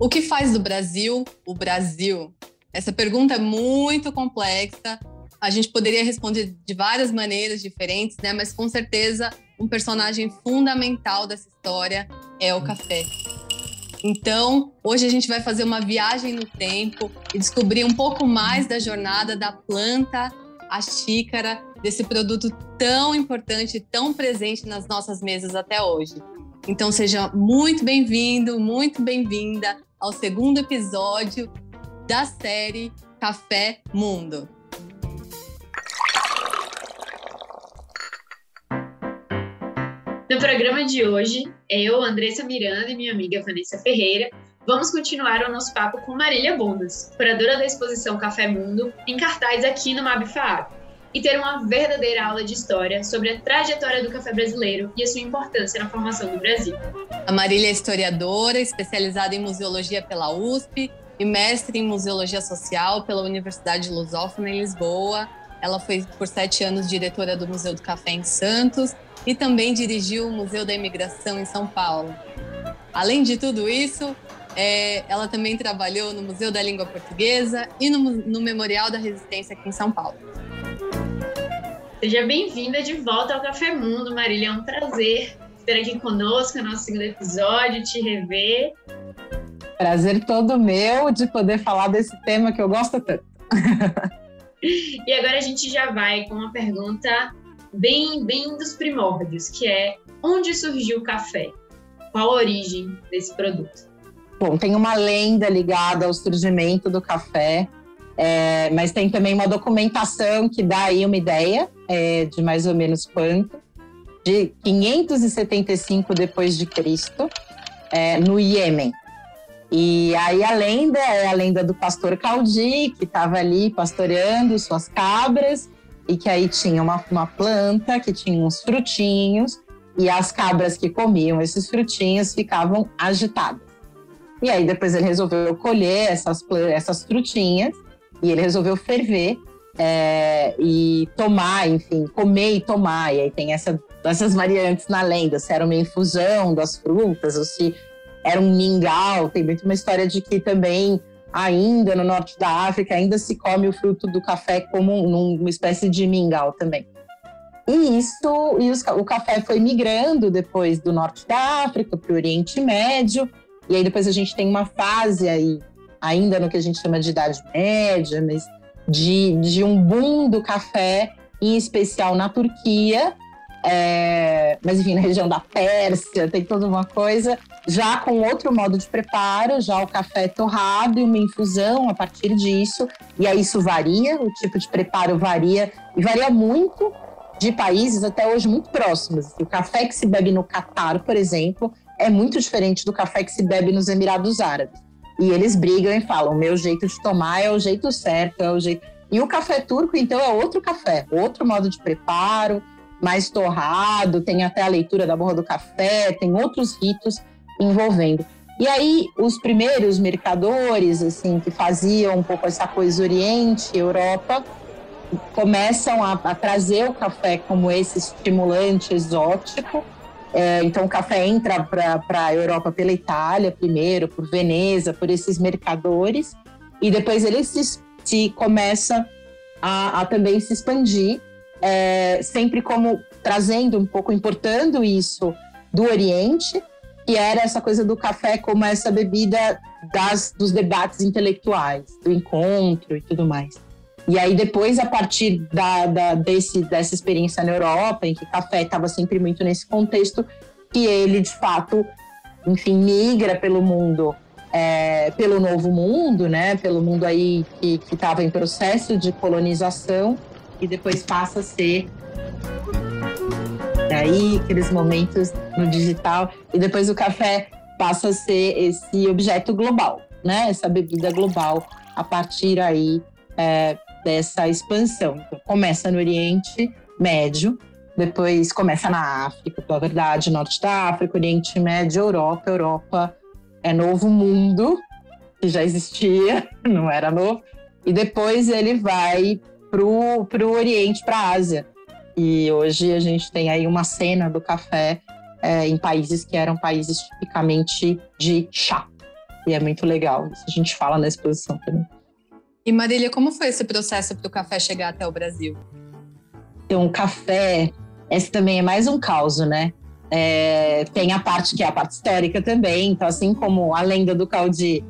O que faz do Brasil o Brasil? Essa pergunta é muito complexa. A gente poderia responder de várias maneiras diferentes, né? Mas com certeza um personagem fundamental dessa história é o café. Então, hoje a gente vai fazer uma viagem no tempo e descobrir um pouco mais da jornada da planta à xícara, desse produto tão importante, tão presente nas nossas mesas até hoje. Então, seja muito bem-vindo, muito bem-vinda ao segundo episódio da série Café Mundo. No programa de hoje, eu, Andressa Miranda e minha amiga Vanessa Ferreira vamos continuar o nosso papo com Marília Bundas, curadora da exposição Café Mundo, em cartaz aqui no MabFAAP, e ter uma verdadeira aula de história sobre a trajetória do café brasileiro e a sua importância na formação do Brasil. A Marília é historiadora, especializada em museologia pela USP e mestre em museologia social pela Universidade Lusófona em Lisboa. Ela foi por sete anos diretora do Museu do Café em Santos e também dirigiu o Museu da Imigração em São Paulo. Além de tudo isso, é, ela também trabalhou no Museu da Língua Portuguesa e no, no Memorial da Resistência aqui em São Paulo. Seja bem-vinda de volta ao Café Mundo, Marília. É um prazer ter aqui conosco no nosso segundo episódio, te rever. Prazer todo meu de poder falar desse tema que eu gosto tanto. e agora a gente já vai com uma pergunta bem, bem dos primórdios, que é onde surgiu o café? Qual a origem desse produto? Bom, tem uma lenda ligada ao surgimento do café, é, mas tem também uma documentação que dá aí uma ideia é, de mais ou menos quanto, de 575 depois de Cristo, é, no Iêmen. E aí a lenda é a lenda do pastor Caldi, que estava ali pastoreando suas cabras e que aí tinha uma, uma planta que tinha uns frutinhos e as cabras que comiam esses frutinhos ficavam agitadas. E aí depois ele resolveu colher essas, essas frutinhas e ele resolveu ferver é, e tomar, enfim, comer e tomar. E aí tem essa, essas variantes na lenda, se era uma infusão das frutas ou se era um mingau. Tem muito uma história de que também ainda no norte da África, ainda se come o fruto do café como numa espécie de mingau também. E isso, e os, o café foi migrando depois do norte da África para o Oriente Médio, e aí depois a gente tem uma fase aí, ainda no que a gente chama de Idade Média, mas de, de um boom do café, em especial na Turquia, é, mas enfim, na região da Pérsia, tem toda uma coisa, já com outro modo de preparo, já o café torrado e uma infusão a partir disso. E aí isso varia, o tipo de preparo varia, e varia muito de países até hoje muito próximos. O café que se bebe no Catar, por exemplo, é muito diferente do café que se bebe nos Emirados Árabes. E eles brigam e falam: meu jeito de tomar é o jeito certo, é o jeito. E o café turco, então, é outro café, outro modo de preparo, mais torrado, tem até a leitura da borra do café, tem outros ritos envolvendo. E aí, os primeiros mercadores, assim, que faziam um pouco essa coisa Oriente, Europa, começam a, a trazer o café como esse estimulante exótico. É, então, o café entra para a Europa pela Itália primeiro, por Veneza, por esses mercadores, e depois ele se, se começa a, a também se expandir é, sempre como trazendo um pouco, importando isso do Oriente, que era essa coisa do café como essa bebida das, dos debates intelectuais, do encontro e tudo mais. E aí depois, a partir da, da desse, dessa experiência na Europa, em que café estava sempre muito nesse contexto, que ele, de fato, enfim, migra pelo mundo, é, pelo novo mundo, né? Pelo mundo aí que estava em processo de colonização e depois passa a ser aí aqueles momentos no digital e depois o café passa a ser esse objeto global, né? Essa bebida global a partir aí é, dessa expansão. Então, começa no Oriente Médio, depois começa na África, pela verdade, Norte da África, Oriente Médio, Europa. Europa é novo mundo que já existia, não era novo. E depois ele vai para o Oriente, para a Ásia. E hoje a gente tem aí uma cena do café é, em países que eram países tipicamente de chá. E é muito legal. Isso a gente fala na exposição também. E Marília, como foi esse processo para o café chegar até o Brasil? Então, o café, esse também é mais um caos, né? É, tem a parte que é a parte histórica também. Então, assim como a lenda do Caldi,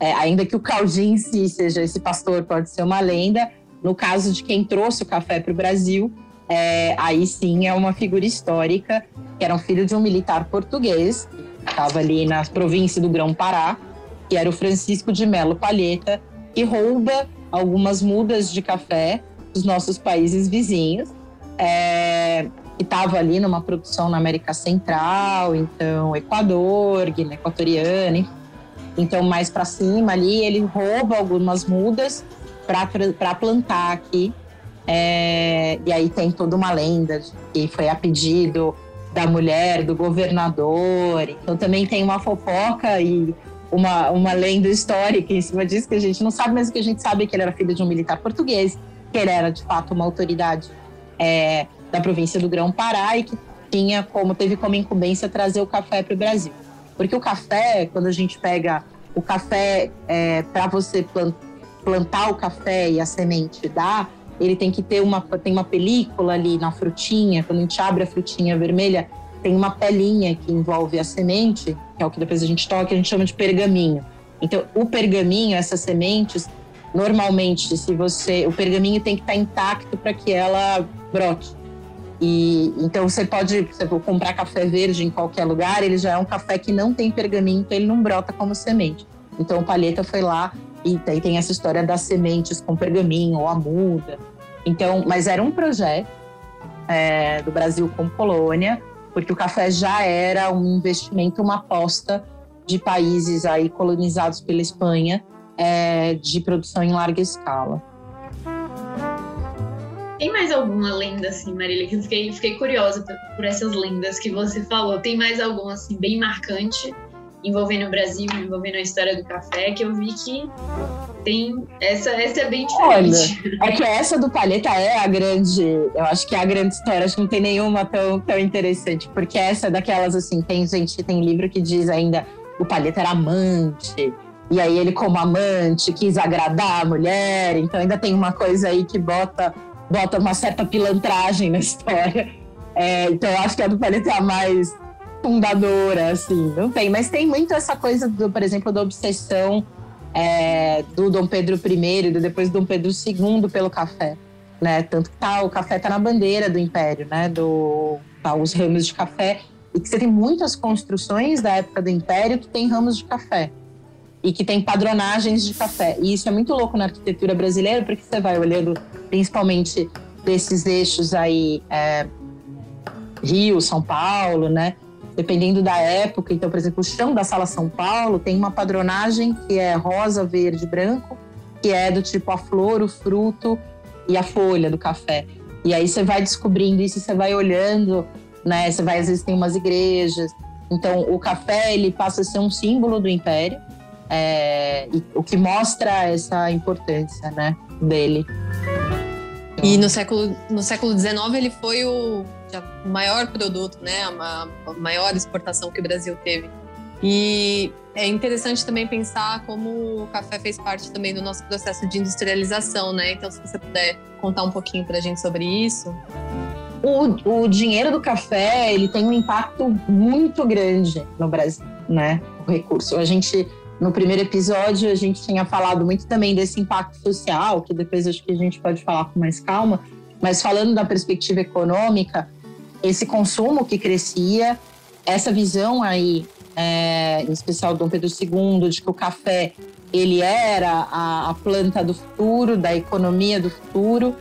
é, ainda que o Caldi em si seja esse pastor, pode ser uma lenda. No caso de quem trouxe o café para o Brasil, é, aí sim é uma figura histórica, que era um filho de um militar português, estava ali na província do Grão-Pará, que era o Francisco de Melo Palheta, que rouba algumas mudas de café dos nossos países vizinhos. É, estava ali numa produção na América Central, então Equador, Guiné Equatoriana, então mais para cima ali ele rouba algumas mudas para plantar aqui. É, e aí tem toda uma lenda que foi a pedido da mulher, do governador. Então também tem uma fofoca e uma, uma lenda histórica em cima disso que a gente não sabe, mas que a gente sabe que ele era filho de um militar português, que ele era de fato uma autoridade é, da província do Grão-Pará e que tinha como teve como incumbência trazer o café para o Brasil. Porque o café, quando a gente pega o café é, para você plantar o café e a semente dar, ele tem que ter uma tem uma película ali na frutinha. Quando a gente abre a frutinha vermelha, tem uma pelinha que envolve a semente, que é o que depois a gente toca, a gente chama de pergaminho. Então, o pergaminho, essas sementes, normalmente, se você, o pergaminho tem que estar intacto para que ela brote. E então você pode, você pode comprar café verde em qualquer lugar, ele já é um café que não tem pergaminho, então ele não brota como semente. Então o Palheta foi lá e tem, tem essa história das sementes com pergaminho ou a muda. Então, mas era um projeto é, do Brasil com Polônia, porque o café já era um investimento, uma aposta de países aí colonizados pela Espanha é, de produção em larga escala. Tem mais alguma lenda, assim, Marília, que eu fiquei, fiquei curiosa por, por essas lendas que você falou. Tem mais algum, assim, bem marcante envolvendo o Brasil, envolvendo a história do café, que eu vi que tem. Essa, essa é bem diferente. Olha, é que essa do Palheta é a grande. Eu acho que é a grande história. Acho que não tem nenhuma tão, tão interessante. Porque essa é daquelas assim, tem gente, tem livro que diz ainda o Palheta era amante. E aí ele, como amante, quis agradar a mulher. Então ainda tem uma coisa aí que bota bota uma certa pilantragem na história. É, então eu acho que a do Paleta é a mais fundadora, assim. Não tem, mas tem muito essa coisa, do, por exemplo, da obsessão é, do Dom Pedro I e depois do Dom Pedro II pelo café. Né? Tanto que tá, o café está na bandeira do Império, né? Do, tá, os ramos de café. E que você tem muitas construções da época do Império que tem ramos de café e que tem padronagens de café. E isso é muito louco na arquitetura brasileira, porque você vai olhando principalmente desses eixos aí, é, Rio, São Paulo, né? Dependendo da época. Então, por exemplo, o chão da Sala São Paulo tem uma padronagem que é rosa, verde, branco, que é do tipo a flor, o fruto e a folha do café. E aí você vai descobrindo isso, você vai olhando, né? Você vai, às vezes, tem umas igrejas. Então, o café, ele passa a ser um símbolo do império é, o que mostra essa importância né, dele. E no século, no século XIX ele foi o, o maior produto, né, a, a maior exportação que o Brasil teve. E é interessante também pensar como o café fez parte também do nosso processo de industrialização, né? Então, se você puder contar um pouquinho para a gente sobre isso. O, o dinheiro do café ele tem um impacto muito grande no Brasil, né? O recurso. A gente no primeiro episódio, a gente tinha falado muito também desse impacto social, que depois acho que a gente pode falar com mais calma, mas falando da perspectiva econômica, esse consumo que crescia, essa visão aí, é, em especial do Dom Pedro II, de que o café ele era a, a planta do futuro, da economia do futuro,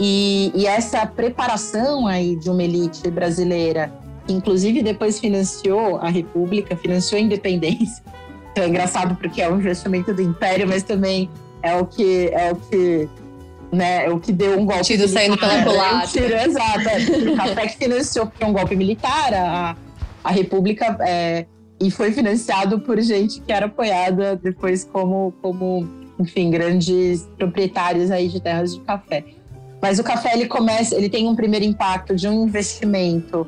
e, e, essa preparação aí de uma elite brasileira, que inclusive depois financiou a República, financiou a independência, é engraçado porque é um investimento do império, mas também é o que é o que né, é o que deu um golpe militar. saindo pela culatra. Tiro, exato. É, o café que financiou um golpe militar, a, a República é, e foi financiado por gente que era apoiada depois como, como enfim, grandes proprietários aí de terras de café. Mas o café ele começa, ele tem um primeiro impacto de um investimento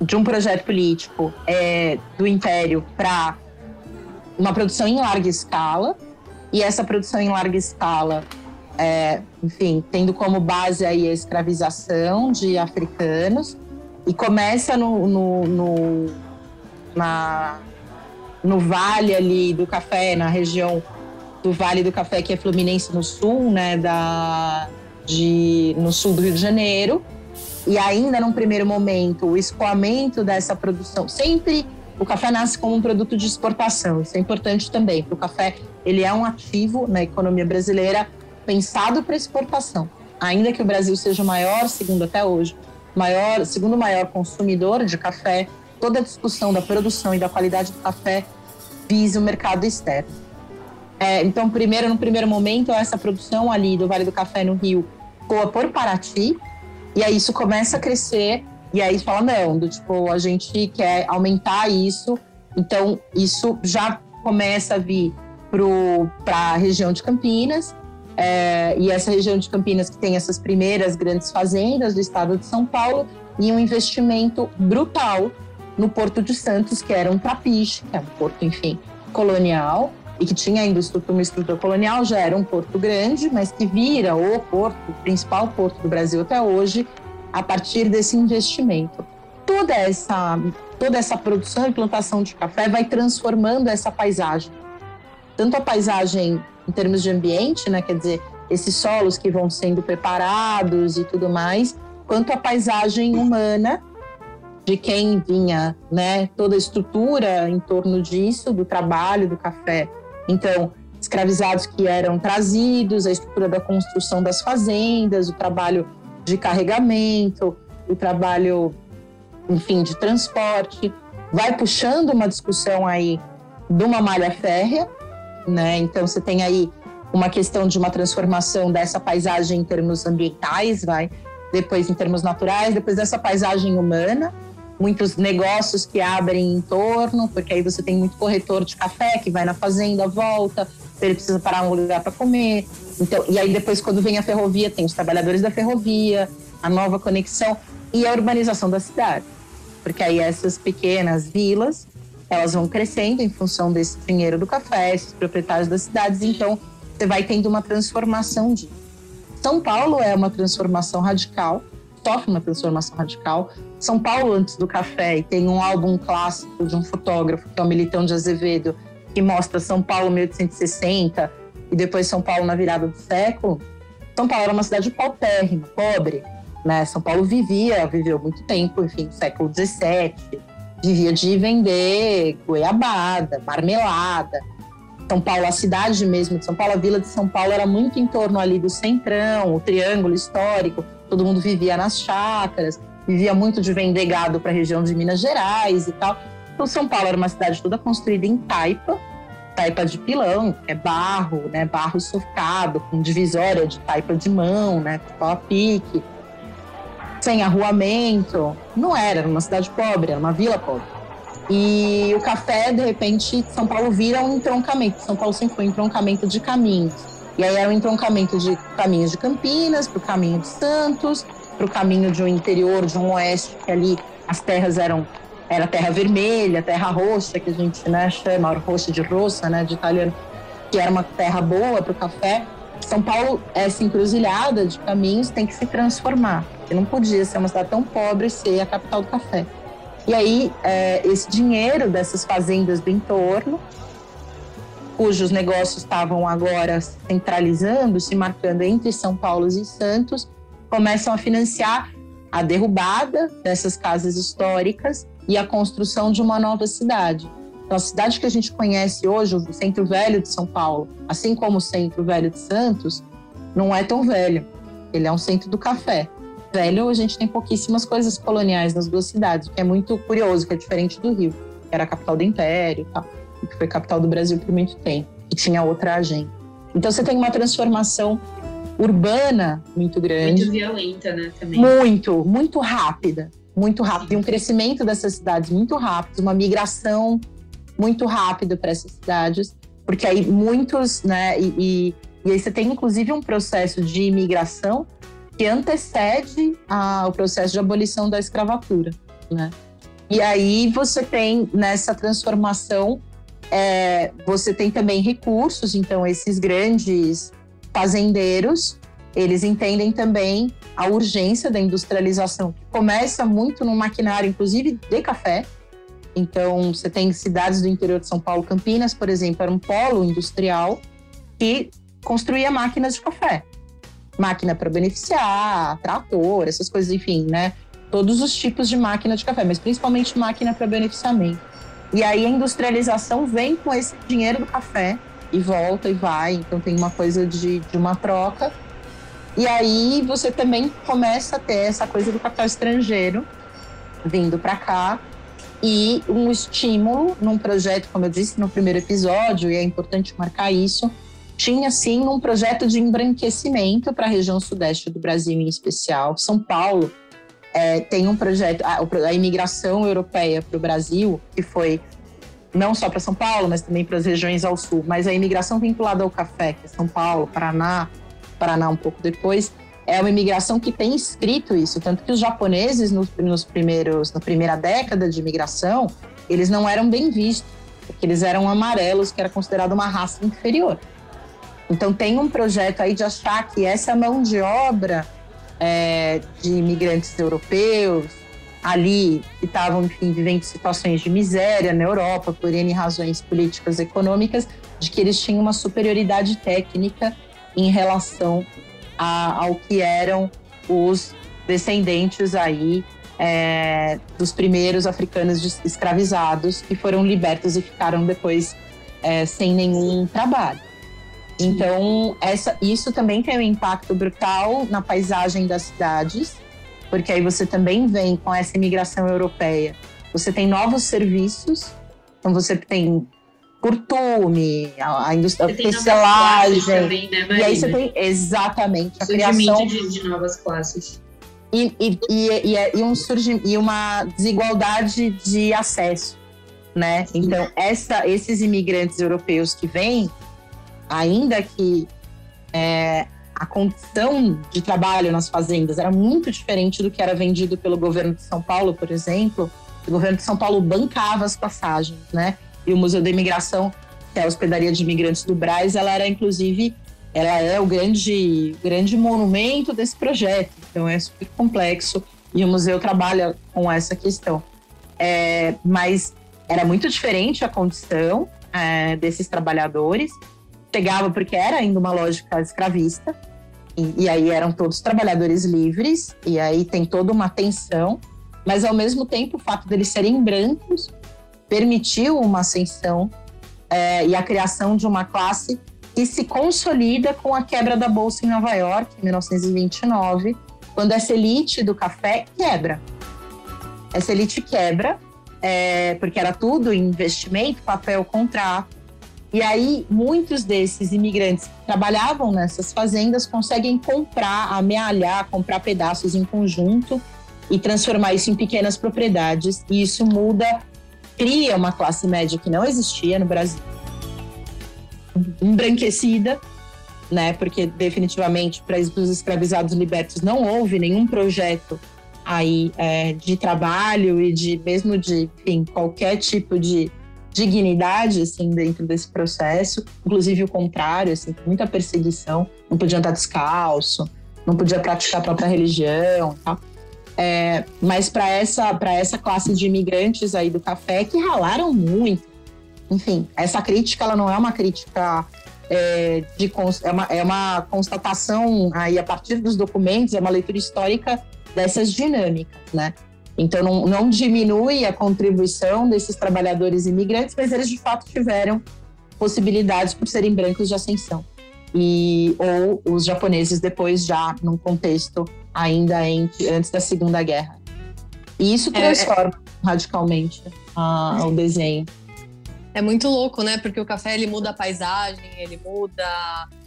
de um projeto político é, do império para uma produção em larga escala, e essa produção em larga escala, é, enfim, tendo como base aí a escravização de africanos, e começa no, no, no, na, no vale ali do café, na região do Vale do Café, que é Fluminense no sul, né, da, de, no sul do Rio de Janeiro. E ainda num primeiro momento, o escoamento dessa produção, sempre o café nasce como um produto de exportação. Isso é importante também, porque o café ele é um ativo na economia brasileira pensado para exportação. Ainda que o Brasil seja o maior, segundo até hoje, maior, segundo maior consumidor de café, toda a discussão da produção e da qualidade do café visa o mercado externo. É, então, primeiro, no primeiro momento, essa produção ali do Vale do Café no Rio coa por Paraty, e aí isso começa a crescer e aí fala, não, do tipo, a gente quer aumentar isso, então isso já começa a vir para a região de Campinas, é, e essa região de Campinas que tem essas primeiras grandes fazendas do estado de São Paulo, e um investimento brutal no Porto de Santos, que era um trapiche, que é um porto, enfim, colonial, e que tinha ainda uma estrutura colonial, já era um porto grande, mas que vira o porto, o principal porto do Brasil até hoje, a partir desse investimento. Toda essa, toda essa produção e plantação de café vai transformando essa paisagem. Tanto a paisagem em termos de ambiente, né, quer dizer, esses solos que vão sendo preparados e tudo mais, quanto a paisagem humana de quem vinha, né, toda a estrutura em torno disso, do trabalho do café. Então, escravizados que eram trazidos, a estrutura da construção das fazendas, o trabalho de carregamento, o trabalho, enfim, de transporte, vai puxando uma discussão aí de uma malha férrea, né? Então você tem aí uma questão de uma transformação dessa paisagem em termos ambientais, vai, depois em termos naturais, depois dessa paisagem humana, muitos negócios que abrem em torno, porque aí você tem muito corretor de café que vai na fazenda, volta, ele precisa parar um lugar para comer. Então, e aí depois quando vem a ferrovia, tem os trabalhadores da ferrovia, a nova conexão e a urbanização da cidade. Porque aí essas pequenas vilas, elas vão crescendo em função desse dinheiro do café, esses proprietários das cidades, então você vai tendo uma transformação de São Paulo é uma transformação radical, sofre uma transformação radical. São Paulo antes do café e tem um álbum clássico de um fotógrafo que é o Militão de Azevedo, que mostra São Paulo 1860 e depois São Paulo na virada do século, São Paulo era uma cidade paupérrima, pobre. Né? São Paulo vivia, viveu muito tempo, enfim, século XVII, vivia de vender goiabada, marmelada. São Paulo, a cidade mesmo de São Paulo, a vila de São Paulo era muito em torno ali do centrão, o triângulo histórico, todo mundo vivia nas chácaras, vivia muito de vender gado para a região de Minas Gerais e tal. Então, São Paulo era uma cidade toda construída em taipa, taipa de pilão, que é barro, né? Barro sufocado, com divisória de taipa de mão, né? Tipo a pique. Sem arruamento. Não era, era uma cidade pobre, era uma vila pobre. E o café, de repente, São Paulo vira um entroncamento. São Paulo sempre foi um entroncamento de caminhos. E aí era um entroncamento de caminhos de Campinas, para o caminho de Santos, para o caminho de um interior, de um oeste, que ali as terras eram era terra vermelha, terra roxa, que a gente né, chama, roxa de roça, né, de italiano, que era uma terra boa para o café. São Paulo, essa encruzilhada de caminhos tem que se transformar. E não podia ser uma cidade tão pobre ser a capital do café. E aí, é, esse dinheiro dessas fazendas do entorno, cujos negócios estavam agora centralizando, se marcando entre São Paulo e Santos, começam a financiar a derrubada dessas casas históricas e a construção de uma nova cidade. Então, a cidade que a gente conhece hoje, o Centro Velho de São Paulo, assim como o Centro Velho de Santos, não é tão velho. Ele é um centro do café. Velho, a gente tem pouquíssimas coisas coloniais nas duas cidades, o que é muito curioso, que é diferente do Rio, que era a capital do Império, e que foi capital do Brasil por muito tempo, e tinha outra agenda. Então, você tem uma transformação urbana muito grande. Muito violenta, né? Também. Muito, muito rápida muito rápido, e um crescimento dessas cidades muito rápido, uma migração muito rápida para essas cidades, porque aí muitos, né, e, e, e, aí você tem inclusive um processo de imigração que antecede a, o processo de abolição da escravatura, né? E aí você tem nessa transformação é, você tem também recursos, então esses grandes fazendeiros, eles entendem também a urgência da industrialização, que começa muito no maquinário, inclusive de café. Então, você tem cidades do interior de São Paulo, Campinas, por exemplo, era um polo industrial que construía máquinas de café. Máquina para beneficiar, trator, essas coisas, enfim, né? Todos os tipos de máquina de café, mas principalmente máquina para beneficiamento. E aí a industrialização vem com esse dinheiro do café e volta e vai. Então tem uma coisa de, de uma troca. E aí você também começa a ter essa coisa do capital estrangeiro vindo para cá e um estímulo num projeto, como eu disse no primeiro episódio, e é importante marcar isso, tinha sim um projeto de embranquecimento para a região sudeste do Brasil em especial. São Paulo é, tem um projeto, a, a imigração europeia para o Brasil, que foi não só para São Paulo, mas também para as regiões ao sul, mas a imigração vinculada ao café, que é São Paulo, Paraná, Paraná um pouco depois, é uma imigração que tem escrito isso, tanto que os japoneses nos, nos primeiros, na primeira década de imigração, eles não eram bem vistos, porque eles eram amarelos, que era considerado uma raça inferior. Então tem um projeto aí de achar que essa mão de obra é, de imigrantes europeus ali que estavam, enfim, vivendo situações de miséria na Europa por N razões políticas e econômicas, de que eles tinham uma superioridade técnica em relação a, ao que eram os descendentes aí é, dos primeiros africanos escravizados que foram libertos e ficaram depois é, sem nenhum trabalho. Então, essa, isso também tem um impacto brutal na paisagem das cidades, porque aí você também vem com essa imigração europeia. Você tem novos serviços, então você tem curtume, a, a. Também, né, e aí você tem exatamente a criação de, de novas classes. E, e, e, e, um surge, e uma desigualdade de acesso, né? Então, essa, esses imigrantes europeus que vêm, ainda que é, a condição de trabalho nas fazendas era muito diferente do que era vendido pelo governo de São Paulo, por exemplo. O governo de São Paulo bancava as passagens, né? E o Museu da Imigração, que é a hospedaria de imigrantes do Braz, ela era inclusive ela é o grande grande monumento desse projeto. Então é super complexo e o museu trabalha com essa questão. É, mas era muito diferente a condição é, desses trabalhadores pegava porque era ainda uma lógica escravista, e, e, aí eram todos trabalhadores livres, e aí tem toda uma tensão, mas ao mesmo tempo o fato deles serem brancos permitiu uma ascensão é, e a criação de uma classe que se consolida com a quebra da Bolsa em Nova York, em 1929, quando essa elite do café quebra. Essa elite quebra, é, porque era tudo investimento, papel, contrato, e aí, muitos desses imigrantes que trabalhavam nessas fazendas conseguem comprar, amealhar, comprar pedaços em conjunto e transformar isso em pequenas propriedades. E isso muda, cria uma classe média que não existia no Brasil, embranquecida, né? Porque definitivamente para os escravizados libertos não houve nenhum projeto aí é, de trabalho e de mesmo de enfim, qualquer tipo de dignidade assim dentro desse processo, inclusive o contrário, assim, muita perseguição, não podia andar descalço, não podia praticar a própria religião, tá? É, mas para essa para essa classe de imigrantes aí do café que ralaram muito, enfim, essa crítica ela não é uma crítica é, de é uma, é uma constatação aí a partir dos documentos, é uma leitura histórica dessas dinâmicas, né? Então, não, não diminui a contribuição desses trabalhadores imigrantes, mas eles de fato tiveram possibilidades por serem brancos de ascensão. E, ou os japoneses depois já num contexto ainda entre, antes da Segunda Guerra. E isso é, transforma é, radicalmente uh, o desenho. É muito louco, né? Porque o café ele muda a paisagem, ele muda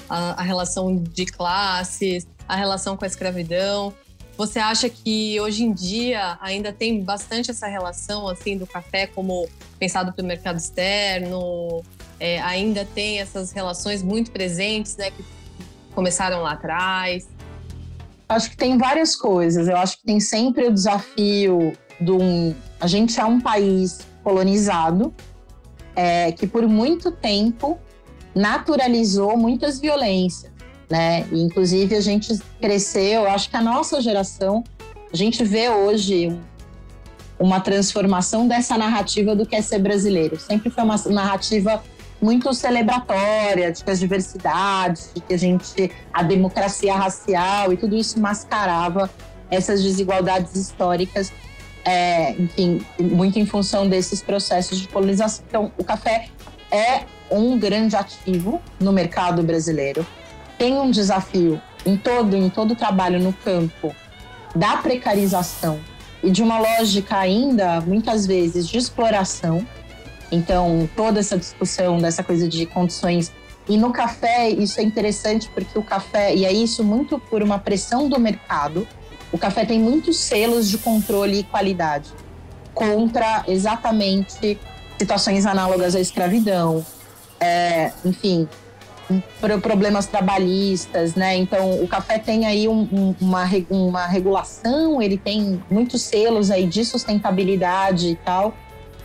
a, a relação de classes, a relação com a escravidão. Você acha que hoje em dia ainda tem bastante essa relação assim do café como pensado para o mercado externo? É, ainda tem essas relações muito presentes, né, que começaram lá atrás? Acho que tem várias coisas. Eu acho que tem sempre o desafio de um. A gente é um país colonizado, é, que por muito tempo naturalizou muitas violências, né? E, inclusive a gente cresceu, acho que a nossa geração, a gente vê hoje uma transformação dessa narrativa do que é ser brasileiro. Sempre foi uma narrativa muito celebratória de que as diversidades, de que a gente a democracia racial e tudo isso mascarava essas desigualdades históricas, é, enfim, muito em função desses processos de colonização. Então, o café é um grande ativo no mercado brasileiro. Tem um desafio em todo em todo o trabalho no campo da precarização e de uma lógica ainda muitas vezes de exploração. Então, toda essa discussão dessa coisa de condições e no café isso é interessante porque o café e é isso muito por uma pressão do mercado. O café tem muitos selos de controle e qualidade contra exatamente situações análogas à escravidão, é, enfim, problemas trabalhistas, né? Então, o café tem aí um, um, uma, uma regulação, ele tem muitos selos aí de sustentabilidade e tal,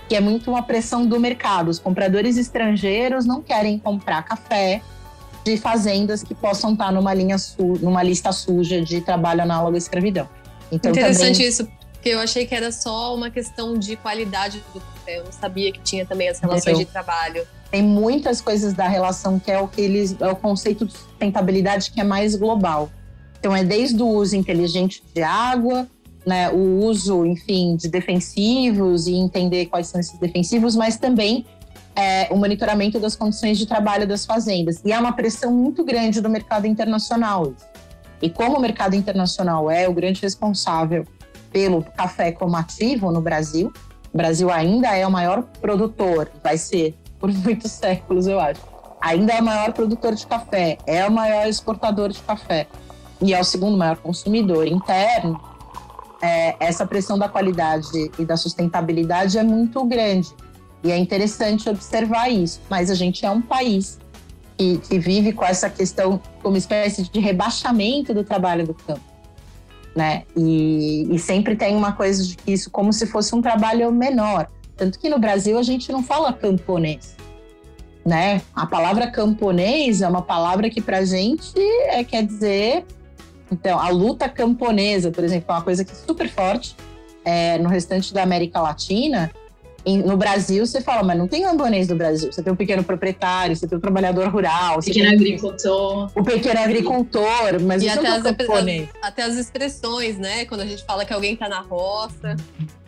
que é muito uma pressão do mercado. Os compradores estrangeiros não querem comprar café de fazendas que possam estar numa linha numa lista suja de trabalho análogo à escravidão. Então, Interessante também... isso, porque eu achei que era só uma questão de qualidade do café. Eu não sabia que tinha também as relações Entendeu? de trabalho. Tem muitas coisas da relação que é o que eles é o conceito de sustentabilidade que é mais global. Então é desde o uso inteligente de água, né, o uso, enfim, de defensivos e entender quais são esses defensivos, mas também é, o monitoramento das condições de trabalho das fazendas. E há uma pressão muito grande do mercado internacional. E como o mercado internacional é o grande responsável pelo café como ativo no Brasil, o Brasil ainda é o maior produtor, vai ser por muitos séculos, eu acho. Ainda é o maior produtor de café, é o maior exportador de café e é o segundo maior consumidor interno. É, essa pressão da qualidade e da sustentabilidade é muito grande. E é interessante observar isso. Mas a gente é um país que, que vive com essa questão como espécie de rebaixamento do trabalho do campo. Né? E, e sempre tem uma coisa de que isso como se fosse um trabalho menor. Tanto que no Brasil a gente não fala camponês. Né? A palavra camponês é uma palavra que para gente é, quer dizer. Então, a luta camponesa, por exemplo, é uma coisa que é super forte é, no restante da América Latina. Em, no Brasil, você fala, mas não tem camponês no Brasil. Você tem o pequeno proprietário, você tem o trabalhador rural. Pequeno agricultor. O pequeno agricultor, mas e até, as, camponês. até as expressões, né? Quando a gente fala que alguém está na roça.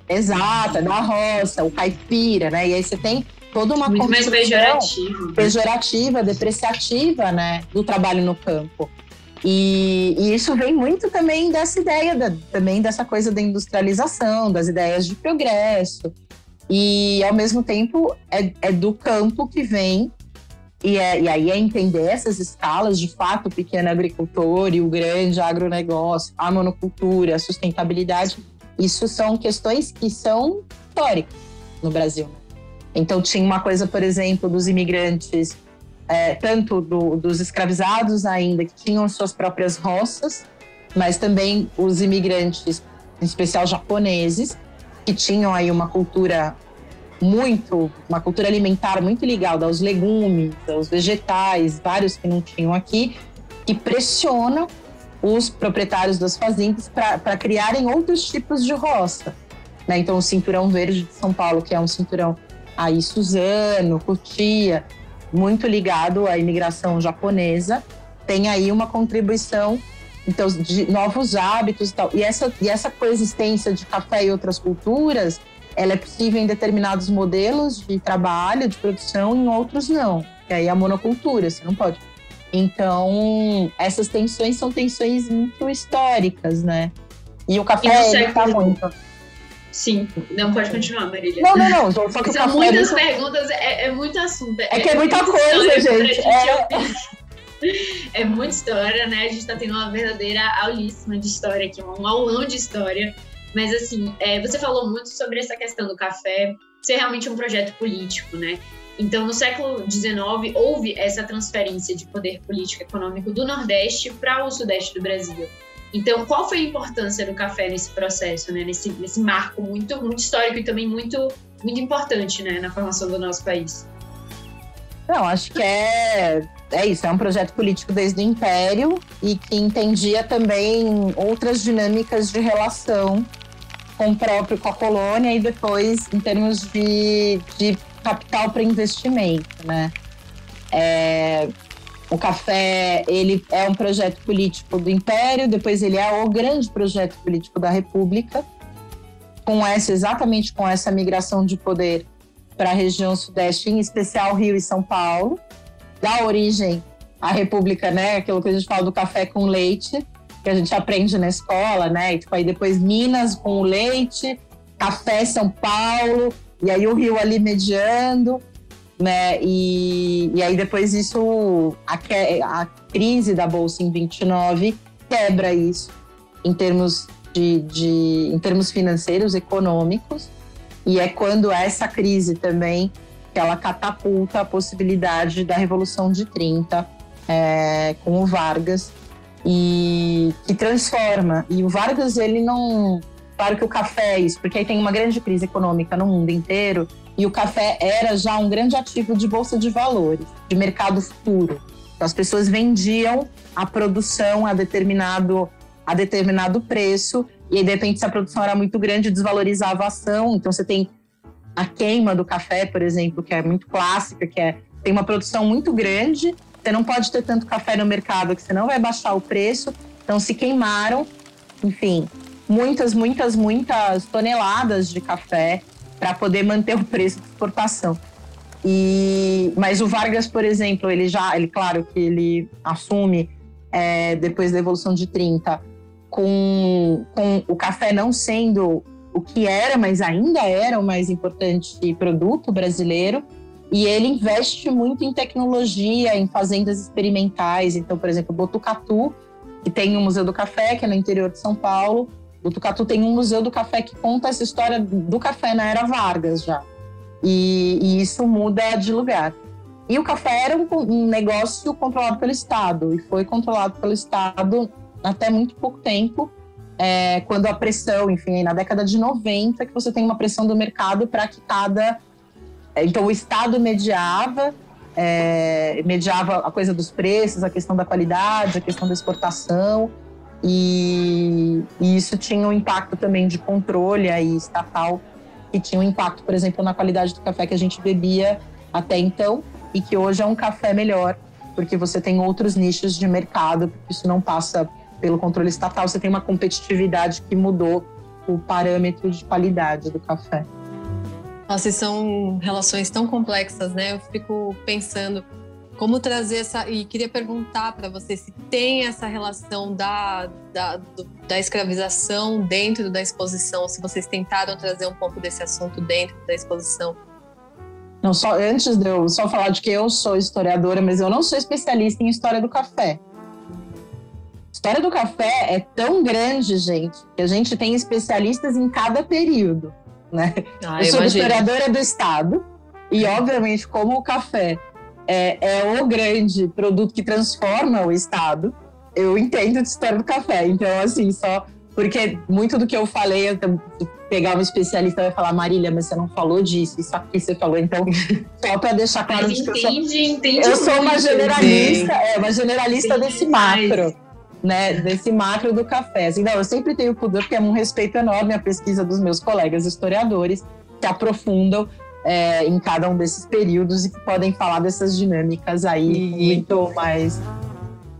Exato, é da roça, o caipira, né? E aí você tem toda uma Muito mais pejorativa. pejorativa, depreciativa, né, do trabalho no campo. E, e, isso vem muito também dessa ideia, da, também dessa coisa da industrialização, das ideias de progresso. E, ao mesmo tempo, é, é do campo que vem, e, é, e aí é entender essas escalas, de fato, o pequeno agricultor e o grande agronegócio, a monocultura, a sustentabilidade, isso são questões que são históricas no Brasil. Então, tinha uma coisa, por exemplo, dos imigrantes, é, tanto do, dos escravizados ainda, que tinham suas próprias roças, mas também os imigrantes, em especial japoneses, que tinham aí uma cultura muito, uma cultura alimentar muito ligada aos legumes, aos vegetais, vários que não tinham aqui, que pressionam os proprietários das fazendas para criarem outros tipos de roça. Né? Então, o Cinturão Verde de São Paulo, que é um cinturão aí Suzano, Cotia, muito ligado à imigração japonesa, tem aí uma contribuição então, de novos hábitos e tal. E essa, e essa coexistência de café e outras culturas, ela é possível em determinados modelos de trabalho, de produção, em outros não. E aí a monocultura, você não pode então, essas tensões são tensões muito históricas, né? E o café, ele tá muito. Sim, não pode continuar, Marília. Não, não, não. Só que São muitas perguntas, é, é, muito assunto. É, é que é muita coisa, gente. É... é muita história, né? A gente tá tendo uma verdadeira aulíssima de história aqui, um aulão de história. Mas, assim, é, você falou muito sobre essa questão do café ser realmente um projeto político, né? Então, no século XIX, houve essa transferência de poder político e econômico do Nordeste para o Sudeste do Brasil. Então, qual foi a importância do café nesse processo, né? nesse, nesse marco muito, muito histórico e também muito muito importante né, na formação do nosso país. Não, acho que é, é isso, é um projeto político desde o Império e que entendia também outras dinâmicas de relação com o próprio, com a colônia e depois em termos de, de capital para investimento, né? É, o café, ele é um projeto político do Império, depois ele é o grande projeto político da República, com essa exatamente com essa migração de poder para a região sudeste, em especial Rio e São Paulo, dá origem à República, né? Aquilo que a gente fala do café com leite, que a gente aprende na escola, né? E, tipo, aí depois Minas com o leite, café São Paulo, e aí o Rio ali mediando né? E, e aí depois isso, a, a crise da Bolsa em 29 quebra isso em termos de, de, em termos financeiros, econômicos, e é quando essa crise também que ela catapulta a possibilidade da Revolução de 30 é, com o Vargas e que transforma. E o Vargas ele não, claro que o café é isso, porque aí tem uma grande crise econômica no mundo inteiro e o café era já um grande ativo de bolsa de valores, de mercado futuro. Então, as pessoas vendiam a produção a determinado, a determinado preço, e aí, de repente, se a produção era muito grande, desvalorizava a ação. Então, você tem a queima do café, por exemplo, que é muito clássica, que é tem uma produção muito grande, você não pode ter tanto café no mercado que você não vai baixar o preço. Então, se queimaram, enfim, muitas, muitas, muitas toneladas de café para poder manter o preço de exportação. E, mas o Vargas, por exemplo, ele já, ele claro que ele assume é, depois da Evolução de 30, com, com o café não sendo o que era, mas ainda era o mais importante produto brasileiro, e ele investe muito em tecnologia, em fazendas experimentais. Então, por exemplo, Botucatu, que tem o Museu do Café, que é no interior de São Paulo, Botucatu tem um museu do café que conta essa história do café na era Vargas já. E, e isso muda de lugar. E o café era um, um, negócio controlado pelo Estado, e foi controlado pelo Estado até muito pouco tempo, é, quando a pressão, enfim, na década de 90, que você tem uma pressão do mercado para que cada. É, então, o Estado mediava, é, mediava a coisa dos preços, a questão da qualidade, a questão da exportação. E, e, isso tinha um impacto também de controle aí estatal, que tinha um impacto, por exemplo, na qualidade do café que a gente bebia até então, e que hoje é um café melhor, porque você tem outros nichos de mercado, porque isso não passa pelo controle estatal, você tem uma competitividade que mudou o parâmetro de qualidade do café. Nossa, e são relações tão complexas, né? Eu fico pensando como trazer essa. E queria perguntar para você se tem essa relação da, da, da escravização dentro da exposição, se vocês tentaram trazer um pouco desse assunto dentro da exposição. Não, só antes de eu só falar de que eu sou historiadora, mas eu não sou especialista em história do café. História do café é tão grande, gente, que a gente tem especialistas em cada período, né? Ah, eu sou imagino. historiadora do Estado e, obviamente, como o café é, é o grande produto que transforma o Estado. Eu entendo de história do café, então, assim, só porque muito do que eu falei, eu pegar um especialista vai falar, Marília, mas você não falou disso, isso aqui você falou. Então, só para deixar claro mas entende, eu sou, entende eu sou uma generalista, é, uma generalista entendi desse macro. Né, desse macro do café. Assim, não, eu sempre tenho pudor, porque é um respeito enorme à pesquisa dos meus colegas historiadores, que aprofundam é, em cada um desses períodos e que podem falar dessas dinâmicas aí e... muito mais.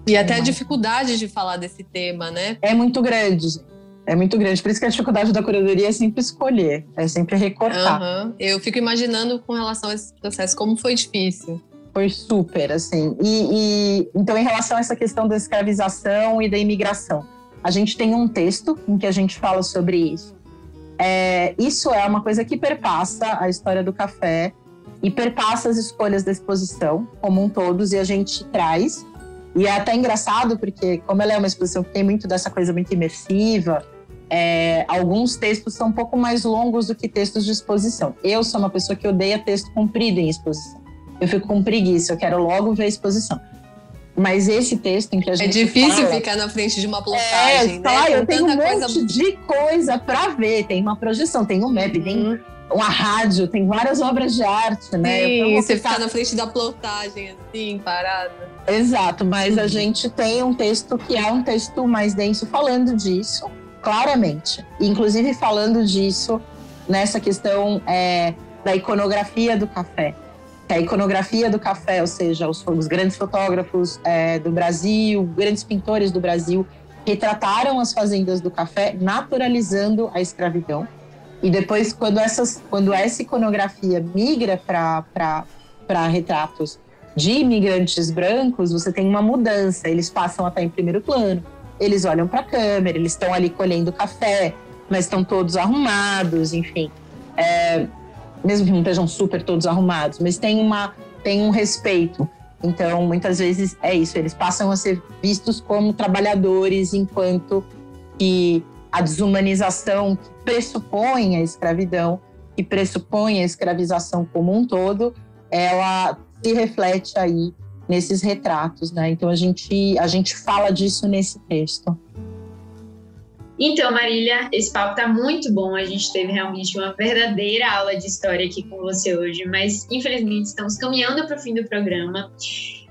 E até a dificuldade de falar desse tema, né? É muito grande. É muito grande. Por isso que a dificuldade da curadoria é sempre escolher, é sempre recortar. Uhum. Eu fico imaginando com relação a esse processo como foi difícil. Foi super, assim. E, e, então, em relação a essa questão da escravização e da imigração, a gente tem um texto em que a gente fala sobre isso. É, isso é uma coisa que perpassa a história do café e perpassa as escolhas da exposição como um todos e a gente traz. E é até engraçado porque, como ela é uma exposição que tem muito dessa coisa muito imersiva, é, alguns textos são um pouco mais longos do que textos de exposição. Eu sou uma pessoa que odeia texto comprido em exposição. Eu fico com preguiça, eu quero logo ver a exposição. Mas esse texto em que a é gente. É difícil fala, ficar na frente de uma plotagem, é, né? Fala, eu tenho um monte coisa... de coisa para ver. Tem uma projeção, tem um map, uhum. tem uma rádio, tem várias obras de arte, né? Sim, você ficar... ficar na frente da plotagem, assim, parada. Exato, mas a uhum. gente tem um texto que é um texto mais denso falando disso, claramente. Inclusive falando disso nessa questão é, da iconografia do café. A iconografia do café, ou seja, os, os grandes fotógrafos é, do Brasil, grandes pintores do Brasil, retrataram as fazendas do café, naturalizando a escravidão. E depois, quando, essas, quando essa iconografia migra para retratos de imigrantes brancos, você tem uma mudança. Eles passam a estar em primeiro plano, eles olham para a câmera, eles estão ali colhendo café, mas estão todos arrumados, enfim. É, mesmo que não estejam super todos arrumados, mas tem, uma, tem um respeito. Então, muitas vezes é isso, eles passam a ser vistos como trabalhadores, enquanto que a desumanização que pressupõe a escravidão, que pressupõe a escravização como um todo, ela se reflete aí nesses retratos, né? Então a gente a gente fala disso nesse texto. Então, Marília, esse papo tá muito bom. A gente teve realmente uma verdadeira aula de história aqui com você hoje, mas infelizmente estamos caminhando para o fim do programa.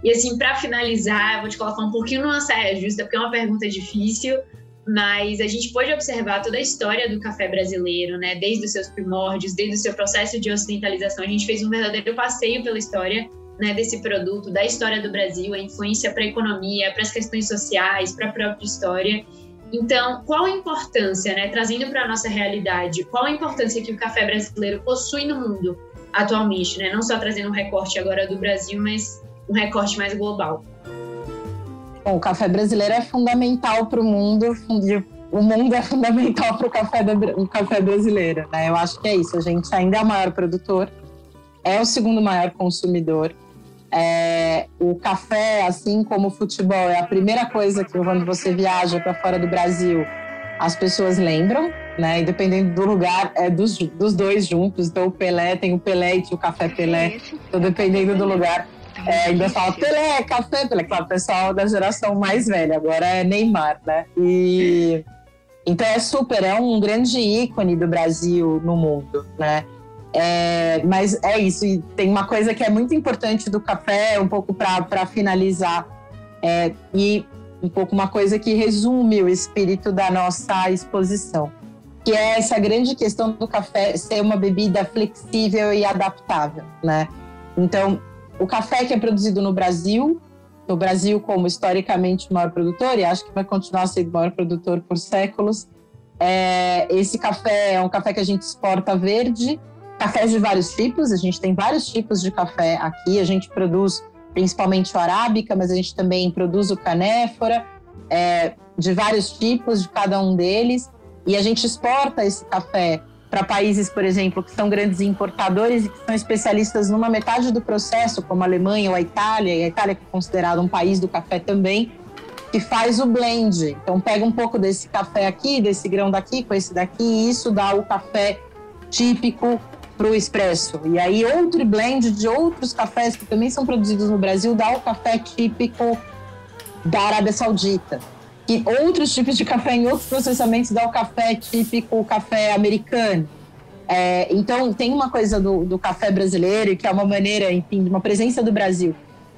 E assim, para finalizar, eu vou te colocar um pouquinho numa saia justa, porque é uma pergunta difícil, mas a gente pode observar toda a história do café brasileiro, né? Desde os seus primórdios, desde o seu processo de ocidentalização. A gente fez um verdadeiro passeio pela história né, desse produto, da história do Brasil, a influência para a economia, para as questões sociais, para a própria história. Então, qual a importância, né, trazendo para a nossa realidade, qual a importância que o café brasileiro possui no mundo atualmente, né? Não só trazendo um recorte agora do Brasil, mas um recorte mais global. Bom, o café brasileiro é fundamental para o mundo, o mundo é fundamental para o café, café brasileiro, né? Eu acho que é isso. A gente ainda é o maior produtor, é o segundo maior consumidor. É, o café, assim como o futebol, é a primeira coisa que quando você viaja para fora do Brasil, as pessoas lembram, né? E dependendo do lugar, é dos, dos dois juntos. Então, o Pelé tem o Pelé e o café Pelé. Então, dependendo do lugar, é, ainda fala Pelé, café Pelé. Claro, o pessoal da geração mais velha, agora é Neymar, né? E então é super, é um grande ícone do Brasil no mundo, né? É, mas é isso, e tem uma coisa que é muito importante do café, um pouco para finalizar, é, e um pouco uma coisa que resume o espírito da nossa exposição, que é essa grande questão do café ser uma bebida flexível e adaptável, né? Então, o café que é produzido no Brasil, no Brasil como historicamente o maior produtor, e acho que vai continuar sendo o maior produtor por séculos, é, esse café é um café que a gente exporta verde, cafés de vários tipos, a gente tem vários tipos de café aqui, a gente produz principalmente o arábica, mas a gente também produz o canéfora, é, de vários tipos, de cada um deles, e a gente exporta esse café para países, por exemplo, que são grandes importadores e que são especialistas numa metade do processo, como a Alemanha ou a Itália, e a Itália é considerada um país do café também, que faz o blend. Então pega um pouco desse café aqui, desse grão daqui, com esse daqui, e isso dá o café típico para o expresso. E aí outro blend de outros cafés que também são produzidos no Brasil dá o café típico da Arábia Saudita. E outros tipos de café em outros processamentos dá o café típico, o café americano. É, então tem uma coisa do, do café brasileiro que é uma maneira, enfim, de uma presença do Brasil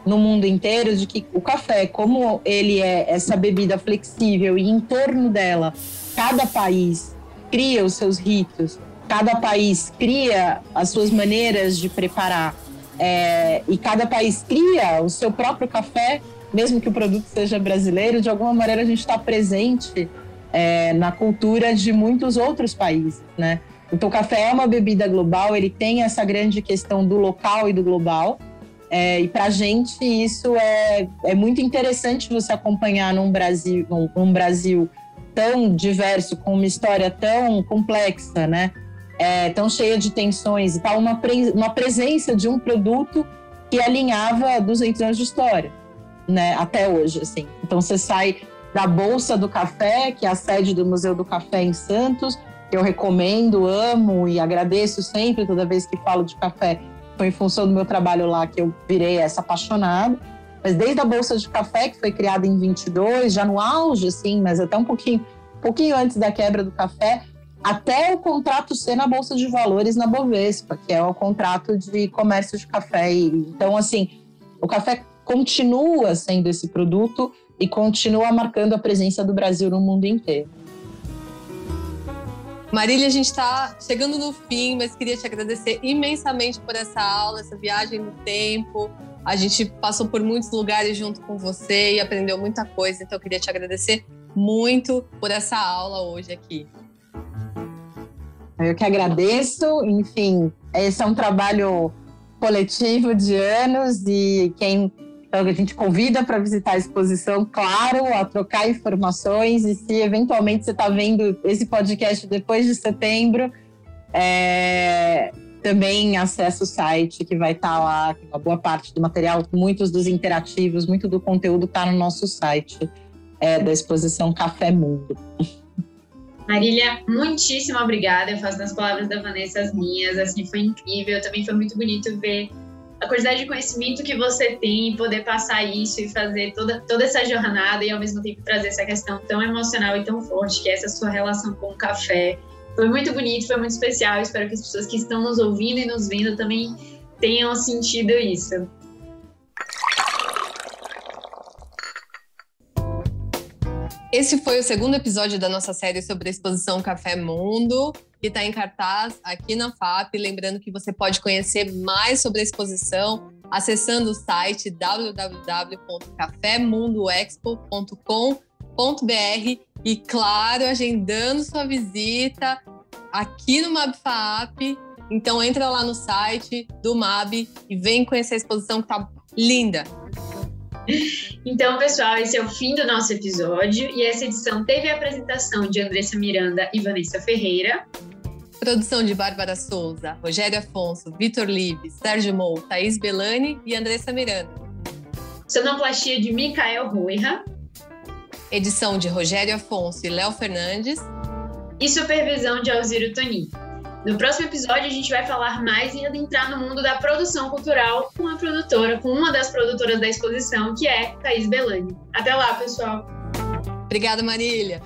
no mundo inteiro de que o café, como ele é essa bebida flexível e em torno dela cada país cria os seus ritos, cada país cria as suas maneiras de preparar é, e cada país cria o seu próprio café, mesmo que o produto seja brasileiro, de alguma maneira a gente está presente é, na cultura de muitos outros países, né? Então, o café é uma bebida global, ele tem essa grande questão do local e do global. É, e para a gente isso é, é muito interessante você acompanhar num Brasil, num, num Brasil tão diverso, com uma história tão complexa, né? É, tão cheia de tensões e tal, uma, pre uma presença de um produto que alinhava 200 anos de história, né, até hoje, assim. Então você sai da Bolsa do Café, que é a sede do Museu do Café em Santos, que eu recomendo, amo e agradeço sempre toda vez que falo de café. Foi em função do meu trabalho lá que eu virei essa apaixonada. Mas desde a Bolsa de Café, que foi criada em 22, já no auge, assim, mas até um pouquinho, um pouquinho antes da quebra do café, até o contrato ser na Bolsa de Valores na Bovespa, que é o contrato de comércio de café. Então, assim, o café continua sendo esse produto e continua marcando a presença do Brasil no mundo inteiro. Marília, a gente está chegando no fim, mas queria te agradecer imensamente por essa aula, essa viagem no tempo. A gente passou por muitos lugares junto com você e aprendeu muita coisa, então eu queria te agradecer muito por essa aula hoje aqui. Eu que agradeço. Enfim, esse é um trabalho coletivo de anos e quem então, a gente convida para visitar a exposição, claro, a trocar informações e se eventualmente você está vendo esse podcast depois de setembro, é, também acessa o site que vai estar tá lá, uma boa parte do material, muitos dos interativos, muito do conteúdo está no nosso site é, da exposição Café Mundo. Marília, muitíssimo obrigada. Eu faço nas palavras da Vanessa as minhas. Assim, foi incrível. Também foi muito bonito ver a quantidade de conhecimento que você tem, poder passar isso e fazer toda, toda essa jornada e ao mesmo tempo trazer essa questão tão emocional e tão forte que é essa sua relação com o café. Foi muito bonito, foi muito especial. Espero que as pessoas que estão nos ouvindo e nos vendo também tenham sentido isso. Esse foi o segundo episódio da nossa série sobre a exposição Café Mundo, que está em cartaz aqui na FAP. Lembrando que você pode conhecer mais sobre a exposição acessando o site www.cafemundoexpo.com.br e, claro, agendando sua visita aqui no MabFAP. Então, entra lá no site do MAB e vem conhecer a exposição que está linda. Então, pessoal, esse é o fim do nosso episódio e essa edição teve a apresentação de Andressa Miranda e Vanessa Ferreira. Produção de Bárbara Souza, Rogério Afonso, Vitor Libe, Sérgio Mou, Thaís Belani e Andressa Miranda. Sonoplastia de Micael Ruiha. Edição de Rogério Afonso e Léo Fernandes. E supervisão de Alziro Tonin. No próximo episódio, a gente vai falar mais e adentrar no mundo da produção cultural com a produtora, com uma das produtoras da exposição, que é Thaís Belani. Até lá, pessoal! Obrigada, Marília!